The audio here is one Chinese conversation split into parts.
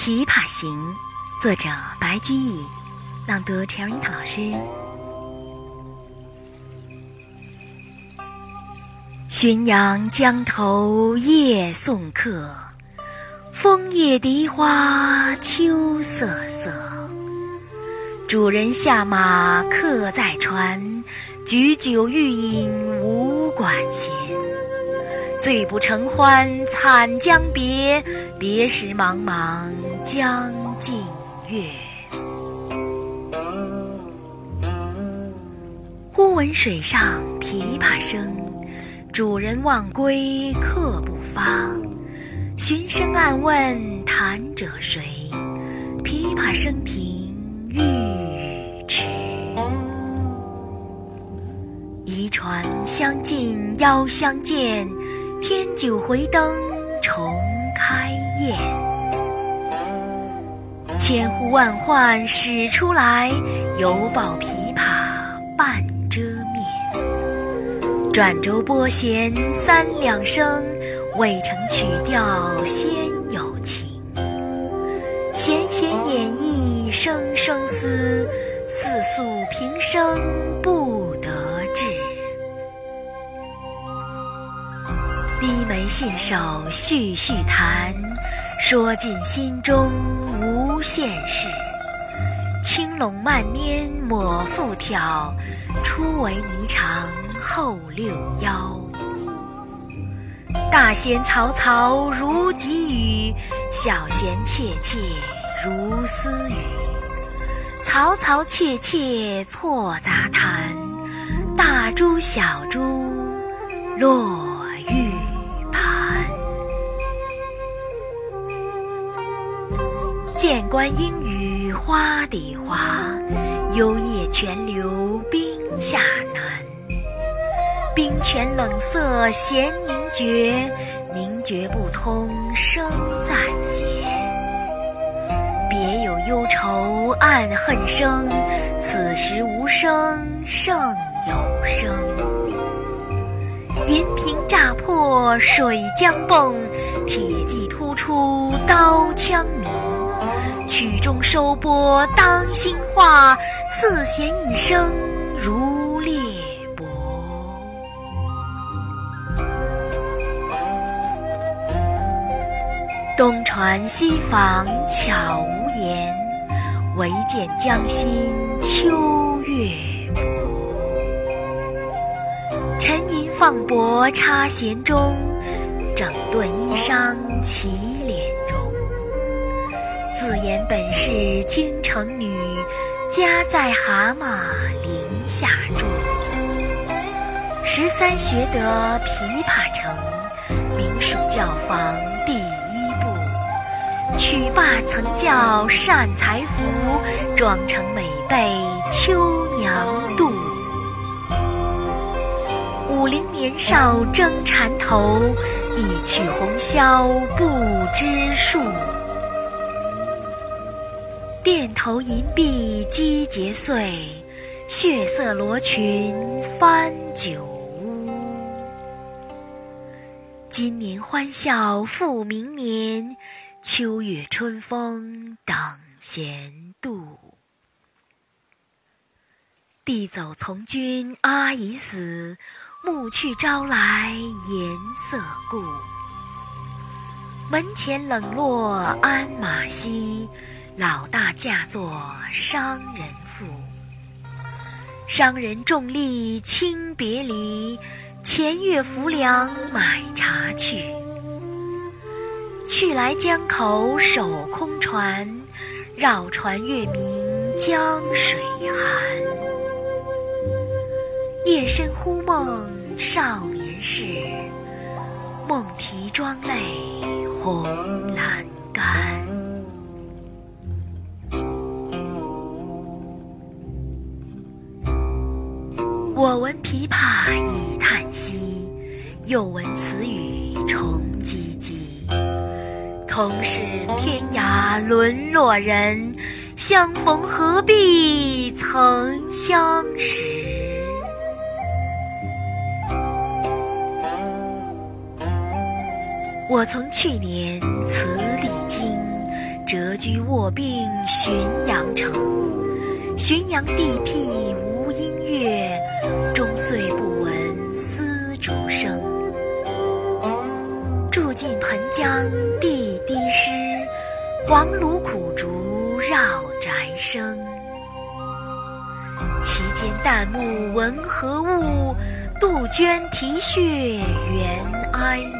《琵琶行》，作者白居易，朗读 Cherry 老师。浔阳江头夜送客，枫叶荻花秋瑟瑟。主人下马客在船，举酒欲饮无管弦。醉不成欢惨将别，别时茫茫江浸月。忽闻水上琵琶声，主人忘归客不发。寻声暗问弹者谁？琵琶声停欲语迟。移船相近邀相见。添酒回灯千呼万唤始出来，犹抱琵琶半遮面。转轴拨弦三两声，未成曲调先有情。弦弦掩抑声声思，似诉平生不得志。低眉信手续续弹，说尽心中无限事。轻拢慢拈抹复挑，初为霓裳后六幺。大弦嘈嘈如急雨，小弦切切如私语。嘈嘈切切错杂弹，大珠小珠落玉。剑关阴雨花底滑，幽咽泉流冰下难。冰泉冷涩弦凝绝，凝绝不通声暂歇。别有忧愁暗恨生，此时无声胜有声。银瓶乍破水浆迸，铁骑突出刀枪鸣。曲终收拨当心画，四弦一声如裂帛。东船西舫悄无言，唯见江心秋月薄。沉吟放拨插弦中，整顿衣裳起。自言本是京城女，家在蛤蟆陵下住。十三学得琵琶成，名属教坊第一部。曲罢曾教善才服，妆成每被秋娘妒。五陵年少争缠头，一曲红绡不知数。钿头银篦击节碎，血色罗裙翻酒污。今年欢笑复明年，秋月春风等闲度。弟走从军阿姨死，暮去朝来颜色故。门前冷落鞍马稀。老大嫁作商人妇，商人重利轻别离，前月浮梁买茶去。去来江口守空船，绕船月明江水寒。夜深忽梦少年事，梦啼妆泪红阑我闻琵琶已叹息，又闻此语重唧唧。同是天涯沦落人，相逢何必曾相识。我从去年辞帝京，谪居卧病浔阳城。浔阳地僻无，岁不闻丝竹声。住近湓江地低湿，黄芦苦竹绕宅生。其间旦暮闻何物？杜鹃啼血猿哀鸣。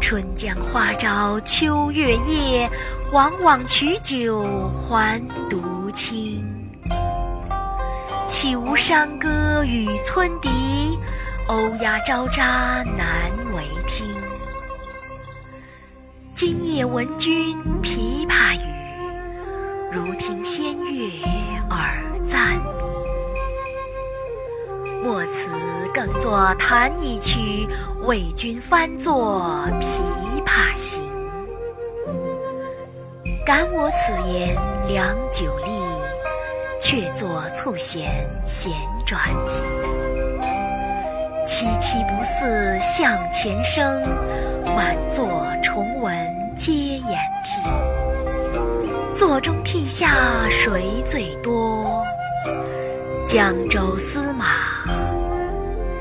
春江花朝秋月夜，往往取酒还独倾。岂无山歌与村笛，欧鸦昭喳难为听。今夜闻君琵琶语，如听仙乐耳暂明。莫辞更作弹一曲，为君翻作《琵琶行》。感我此言良久立，却作促弦弦转急。凄凄不似向前声，满座重闻皆掩涕。座中涕下谁最多？江州司马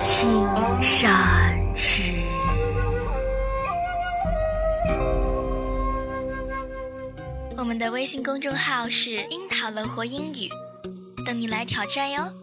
青衫湿。我们的微信公众号是“樱桃乐活英语”，你来挑战哟。